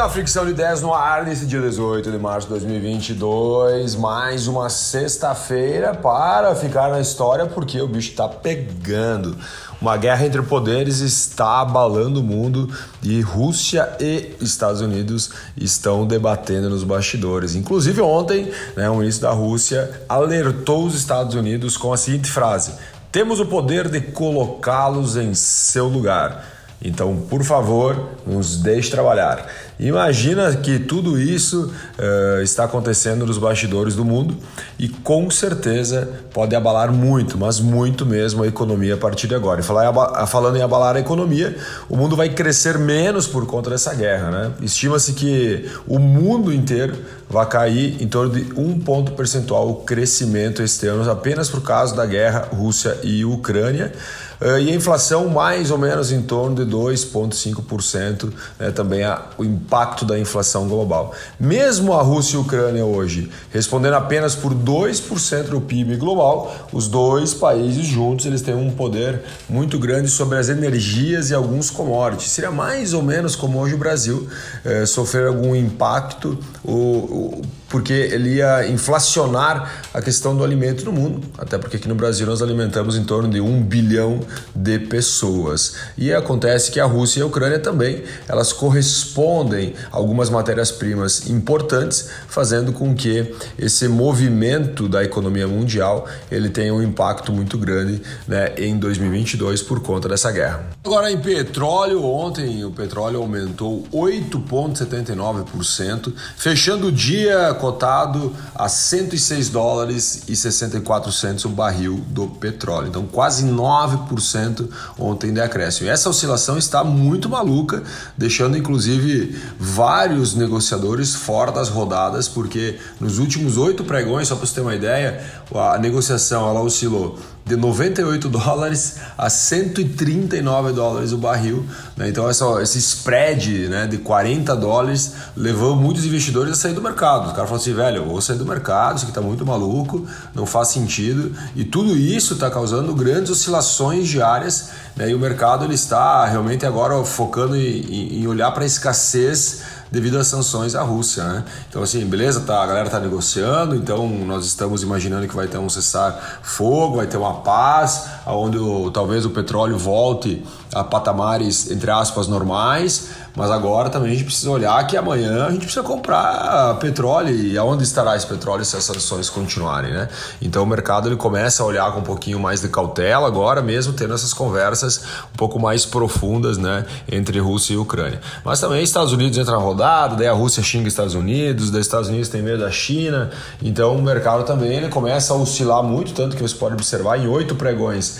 a Fricção de 10 no ar nesse dia 18 de março de 2022. Mais uma sexta-feira para ficar na história porque o bicho está pegando. Uma guerra entre poderes está abalando o mundo e Rússia e Estados Unidos estão debatendo nos bastidores. Inclusive ontem, né, o ministro da Rússia alertou os Estados Unidos com a seguinte frase: "Temos o poder de colocá-los em seu lugar". Então, por favor, nos deixe trabalhar. Imagina que tudo isso uh, está acontecendo nos bastidores do mundo e com certeza pode abalar muito, mas muito mesmo a economia a partir de agora. E falar, falando em abalar a economia, o mundo vai crescer menos por conta dessa guerra. Né? Estima-se que o mundo inteiro vai cair em torno de um ponto percentual o crescimento este ano, apenas por causa da guerra Rússia e Ucrânia. Uh, e a inflação mais ou menos em torno de 2,5%, né, também a, o impacto da inflação global. Mesmo a Rússia e a Ucrânia hoje respondendo apenas por 2% do PIB global, os dois países juntos eles têm um poder muito grande sobre as energias e alguns commodities. Seria mais ou menos como hoje o Brasil eh, sofrer algum impacto o, o porque ele ia inflacionar a questão do alimento no mundo, até porque aqui no Brasil nós alimentamos em torno de um bilhão de pessoas. E acontece que a Rússia e a Ucrânia também, elas correspondem a algumas matérias-primas importantes, fazendo com que esse movimento da economia mundial ele tenha um impacto muito grande né, em 2022 por conta dessa guerra. Agora em petróleo, ontem o petróleo aumentou 8,79%, fechando o dia cotado a 106 dólares e 64 centos o barril do petróleo. Então, quase 9% ontem de acréscimo. E essa oscilação está muito maluca, deixando inclusive vários negociadores fora das rodadas, porque nos últimos oito pregões, só para você ter uma ideia, a negociação ela oscilou de 98 dólares a 139 dólares o barril. Né? Então, essa, esse spread né, de 40 dólares levou muitos investidores a sair do mercado. O cara falou assim, velho, eu vou sair do mercado, isso aqui está muito maluco, não faz sentido. E tudo isso está causando grandes oscilações diárias né? e o mercado ele está realmente agora focando em, em olhar para a escassez devido às sanções à Rússia, né? Então assim, beleza, tá, a galera tá negociando, então nós estamos imaginando que vai ter um cessar fogo, vai ter uma paz, onde o, talvez o petróleo volte a patamares entre aspas normais, mas agora também a gente precisa olhar que amanhã a gente precisa comprar petróleo e aonde estará esse petróleo se as sanções continuarem, né? Então o mercado ele começa a olhar com um pouquinho mais de cautela agora, mesmo tendo essas conversas um pouco mais profundas, né, entre Rússia e Ucrânia. Mas também Estados Unidos entra na rodada, daí a Rússia xinga Estados Unidos, daí Estados Unidos tem medo da China, então o mercado também ele começa a oscilar muito, tanto que você pode observar em oito pregões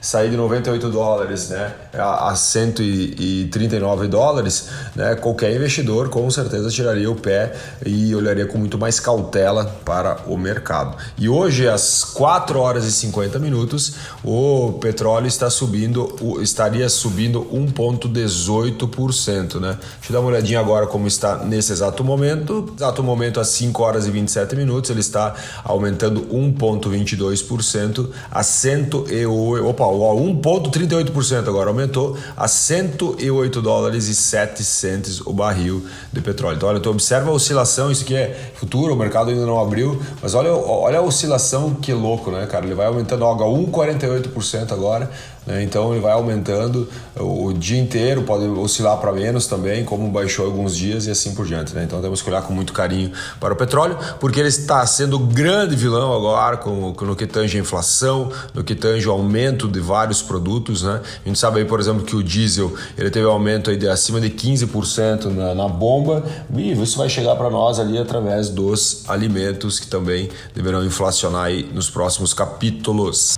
sair de 98 dólares né, a 139 dólares, né, qualquer investidor com certeza tiraria o pé e olharia com muito mais cautela para o mercado. E hoje, às 4 horas e 50 minutos, o petróleo está subindo, estaria subindo 1,18%. Né? Deixa eu dar uma olhadinha agora como está nesse exato momento. Exato momento, às 5 horas e 27 minutos, ele está aumentando 1,22% a 108. Opa, 1,38% agora, aumentou a 108 dólares e 7 centes o barril de petróleo. Então, olha, tu observa a oscilação, isso aqui é futuro, o mercado ainda não abriu, mas olha, olha a oscilação que louco, né, cara? Ele vai aumentando ó, 1,48% agora, né? Então ele vai aumentando o dia inteiro, pode oscilar para menos também, como baixou alguns dias e assim por diante. Né? Então temos que olhar com muito carinho para o petróleo, porque ele está sendo o grande vilão agora com, no que tange a inflação, no que tange o aumento de vários produtos. Né? A gente sabe aí, por exemplo, que o diesel ele teve um aumento aí de acima de 15% na, na bomba, e isso vai chegar para nós ali através dos alimentos que também deverão inflacionar aí nos próximos capítulos.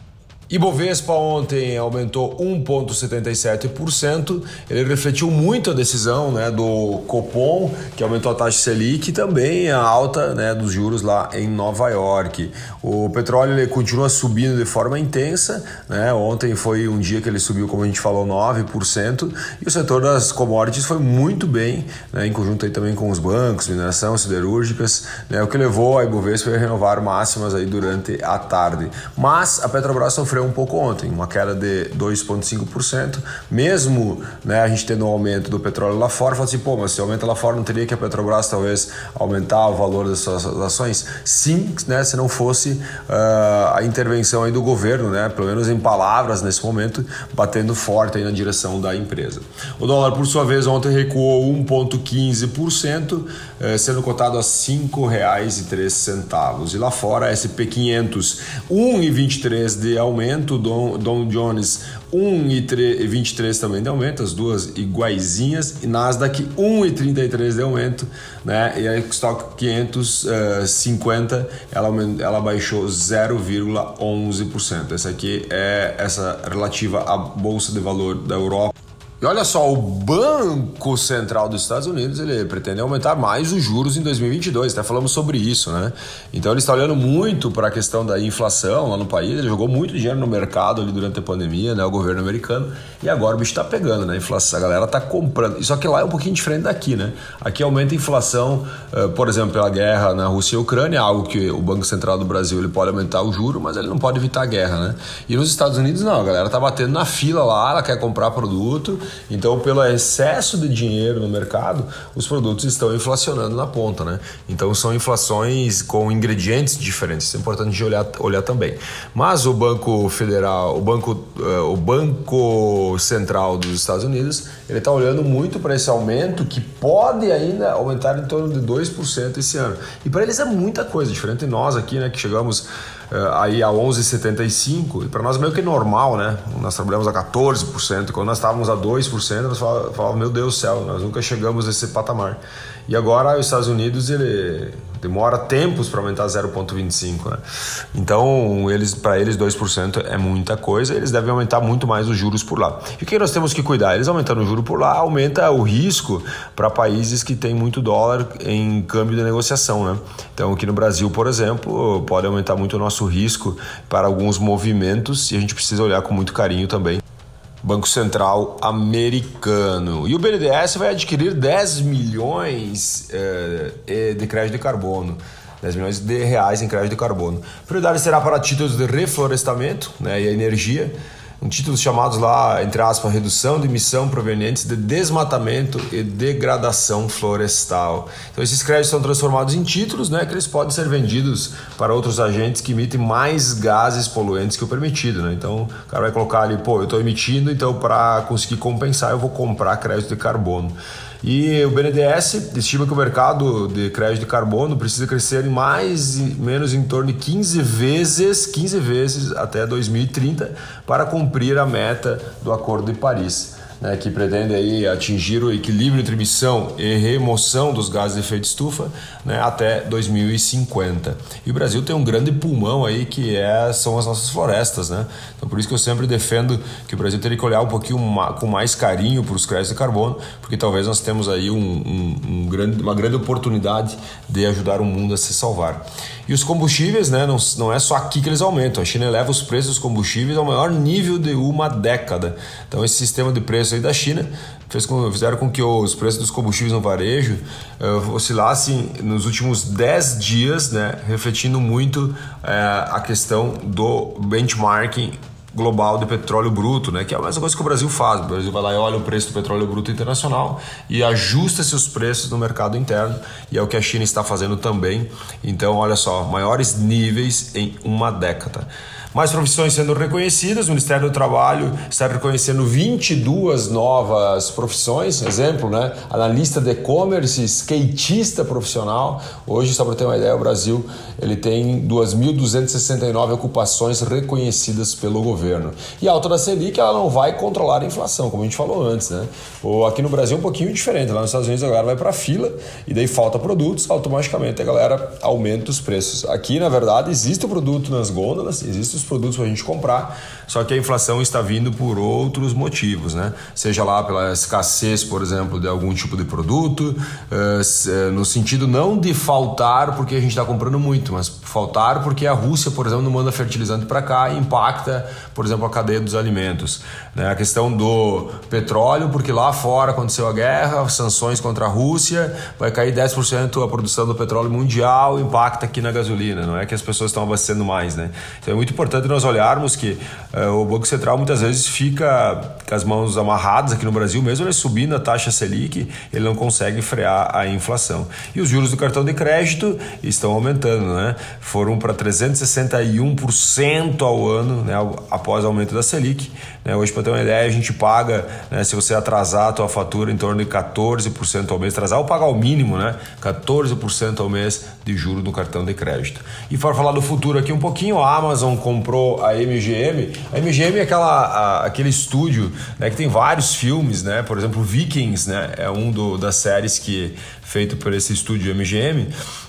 Ibovespa ontem aumentou 1,77%. Ele refletiu muito a decisão né, do Copom, que aumentou a taxa Selic, e também a alta né, dos juros lá em Nova York. O petróleo ele continua subindo de forma intensa. Né? Ontem foi um dia que ele subiu, como a gente falou, 9%. E o setor das commodities foi muito bem, né, em conjunto aí também com os bancos, mineração, siderúrgicas, né, o que levou a Ibovespa a renovar máximas aí durante a tarde. Mas a Petrobras sofreu sofreu um pouco ontem, uma queda de 2,5%, mesmo né, a gente tendo um aumento do petróleo lá fora, fala assim, pô, mas se aumenta lá fora, não teria que a Petrobras talvez aumentar o valor das suas ações? Sim, né, se não fosse uh, a intervenção aí do governo, né, pelo menos em palavras nesse momento, batendo forte aí na direção da empresa. O dólar, por sua vez, ontem recuou 1,15%, eh, sendo cotado a R$ 5,03. E lá fora, SP 500, 1,23 de aumento, Don, Don Jones 1,23 também de aumento, as duas iguaizinhas, e Nasdaq 1,33 de aumento, né? E a Stock 550 ela, ela baixou 0,11%. Essa aqui é essa relativa à Bolsa de Valor da Europa. E olha só, o Banco Central dos Estados Unidos ele pretende aumentar mais os juros em 2022. Até falamos sobre isso, né? Então ele está olhando muito para a questão da inflação lá no país. Ele jogou muito dinheiro no mercado ali durante a pandemia, né? O governo americano. E agora o bicho está pegando, né? A inflação, a galera está comprando. Só que lá é um pouquinho diferente daqui, né? Aqui aumenta a inflação, eh, por exemplo, pela guerra na Rússia e Ucrânia, algo que o Banco Central do Brasil ele pode aumentar o juro, mas ele não pode evitar a guerra, né? E nos Estados Unidos não, a galera tá batendo na fila lá, ela quer comprar produto então, pelo excesso de dinheiro no mercado, os produtos estão inflacionando na ponta, né? Então, são inflações com ingredientes diferentes. Isso é importante de olhar, olhar também. Mas o Banco Federal, o Banco, uh, o Banco Central dos Estados Unidos, ele está olhando muito para esse aumento que pode ainda aumentar em torno de 2% esse ano. E para eles é muita coisa, diferente de nós aqui, né, que chegamos aí a 11,75, e para nós é meio que normal, né? Nós trabalhamos a 14%, quando nós estávamos a 2%, nós falávamos, meu Deus do céu, nós nunca chegamos a esse patamar. E agora os Estados Unidos ele demora tempos para aumentar 0,25, né? Então, eles para eles 2% é muita coisa, eles devem aumentar muito mais os juros por lá. E o que nós temos que cuidar? Eles aumentando o juro por lá, aumenta o risco para países que têm muito dólar em câmbio de negociação, né? Então, aqui no Brasil, por exemplo, pode aumentar muito o nosso risco para alguns movimentos e a gente precisa olhar com muito carinho também Banco Central americano. E o BNDES vai adquirir 10 milhões eh, de crédito de carbono. 10 milhões de reais em crédito de carbono. A prioridade será para títulos de reflorestamento né, e energia um títulos chamados lá, entre aspas, redução de emissão provenientes de desmatamento e degradação florestal. Então esses créditos são transformados em títulos, né, que eles podem ser vendidos para outros agentes que emitem mais gases poluentes que o permitido, né? Então o cara vai colocar ali, pô, eu estou emitindo, então para conseguir compensar eu vou comprar crédito de carbono. E o BNDES estima que o mercado de crédito de carbono precisa crescer em mais menos em torno de 15 vezes, 15 vezes até 2030 para cumprir a meta do Acordo de Paris né, que pretende aí atingir o equilíbrio entre emissão e remoção dos gases de efeito estufa né, até 2050. E o Brasil tem um grande pulmão aí que é, são as nossas florestas. Né? Então por isso que eu sempre defendo que o Brasil teria que olhar um pouquinho com mais carinho para os créditos de carbono, porque talvez nós temos aí um, um, um grande, uma grande oportunidade de ajudar o mundo a se salvar. E os combustíveis, né, não, não é só aqui que eles aumentam. A China eleva os preços dos combustíveis ao maior nível de uma década. Então esse sistema de preço aí da China fez com, fizeram com que os preços dos combustíveis no varejo uh, oscilassem nos últimos 10 dias, né, refletindo muito uh, a questão do benchmarking global de petróleo bruto, né? Que é a mesma coisa que o Brasil faz. O Brasil vai lá e olha o preço do petróleo bruto internacional e ajusta seus preços no mercado interno e é o que a China está fazendo também. Então, olha só, maiores níveis em uma década. Mais profissões sendo reconhecidas, o Ministério do Trabalho está reconhecendo 22 novas profissões, exemplo, né? Analista de e-commerce, skatista profissional. Hoje, só para ter uma ideia, o Brasil ele tem 2.269 ocupações reconhecidas pelo governo. E a alta da Selic ela não vai controlar a inflação, como a gente falou antes, né? Ou aqui no Brasil é um pouquinho diferente. Lá nos Estados Unidos a galera vai para a fila e daí falta produtos, automaticamente a galera aumenta os preços. Aqui, na verdade, existe o produto nas gôndolas, existe os produtos para a gente comprar, só que a inflação está vindo por outros motivos, né? Seja lá pela escassez, por exemplo, de algum tipo de produto, eh, eh, no sentido não de faltar porque a gente está comprando muito, mas faltar porque a Rússia, por exemplo, não manda fertilizante para cá e impacta, por exemplo, a cadeia dos alimentos. Né? A questão do petróleo, porque lá fora aconteceu a guerra, sanções contra a Rússia, vai cair 10% a produção do petróleo mundial, impacta aqui na gasolina, não é que as pessoas estão abastecendo mais, né? Então é muito importante importante nós olharmos que uh, o Banco Central muitas vezes fica com as mãos amarradas aqui no Brasil, mesmo ele subindo a taxa Selic, ele não consegue frear a inflação. E os juros do cartão de crédito estão aumentando, né? Foram para 361% ao ano, né? após o aumento da Selic. Né? Hoje, para ter uma ideia, a gente paga, né? se você atrasar a tua fatura, em torno de 14% ao mês, atrasar ou pagar o mínimo, né? 14% ao mês de juro no cartão de crédito. E para falar do futuro aqui um pouquinho, a Amazon comprou a MGM. A MGM é aquela, a, aquele estúdio né, que tem vários filmes, né? Por exemplo, Vikings, né? É um do, das séries que feito por esse estúdio MGM,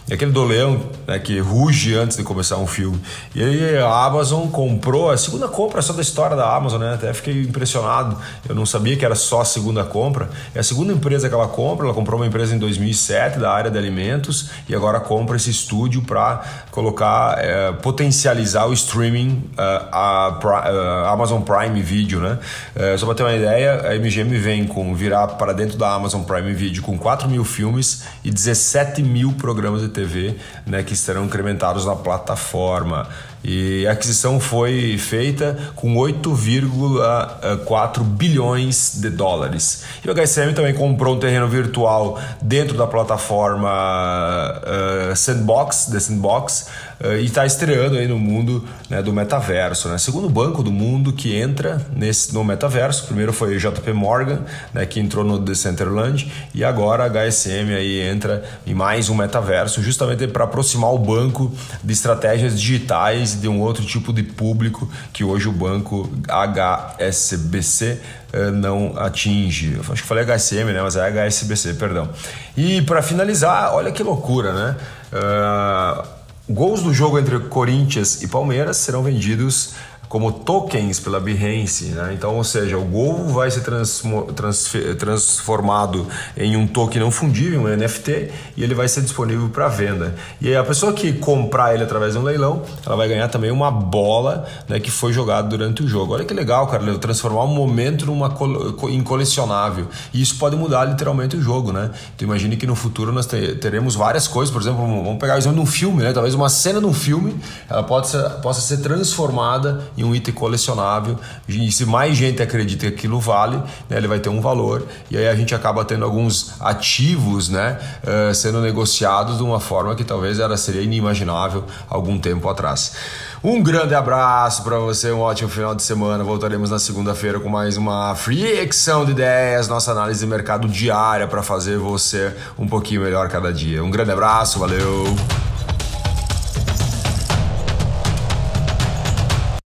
aquele do leão né, que ruge antes de começar um filme. E aí a Amazon comprou, a segunda compra só da história da Amazon, né? Até fiquei impressionado. Eu não sabia que era só a segunda compra. É a segunda empresa que ela compra. Ela comprou uma empresa em 2007 da área de alimentos e agora compra esse estúdio para colocar, é, potencializar o streaming uh, a, a, Amazon Prime Video, né? É, só para ter uma ideia, a MGM vem com virar para dentro da Amazon Prime Video com 4 mil filmes e 17 mil programas de TV né, que serão incrementados na plataforma. E a aquisição foi feita com 8,4 bilhões de dólares. E o HSM também comprou um terreno virtual dentro da plataforma uh, Sandbox, The Sandbox, uh, e está estreando aí no mundo né, do metaverso. Né? Segundo banco do mundo que entra nesse, no metaverso, primeiro foi JP Morgan, né, que entrou no Decentraland, e agora a HSM aí entra em mais um metaverso, justamente para aproximar o banco de estratégias digitais de um outro tipo de público que hoje o banco HSBC eh, não atinge. Eu acho que falei HSM, né? Mas é HSBC, perdão. E para finalizar, olha que loucura, né? Uh, gols do jogo entre Corinthians e Palmeiras serão vendidos como tokens pela Behance. Né? Então, ou seja, o Gol vai ser transformado em um token não fundível, um NFT, e ele vai ser disponível para venda. E a pessoa que comprar ele através de um leilão, ela vai ganhar também uma bola né, que foi jogada durante o jogo. Olha que legal, cara, transformar um momento numa em colecionável. E isso pode mudar literalmente o jogo, né? Então imagine que no futuro nós teremos várias coisas, por exemplo, vamos pegar o exemplo de um filme, né? Talvez uma cena de um filme, ela ser, possa ser transformada em um item colecionável. E se mais gente acredita que aquilo vale, né, ele vai ter um valor. E aí a gente acaba tendo alguns ativos né, uh, sendo negociados de uma forma que talvez era, seria inimaginável algum tempo atrás. Um grande abraço para você, um ótimo final de semana. Voltaremos na segunda-feira com mais uma fricção de ideias, nossa análise de mercado diária para fazer você um pouquinho melhor cada dia. Um grande abraço, valeu!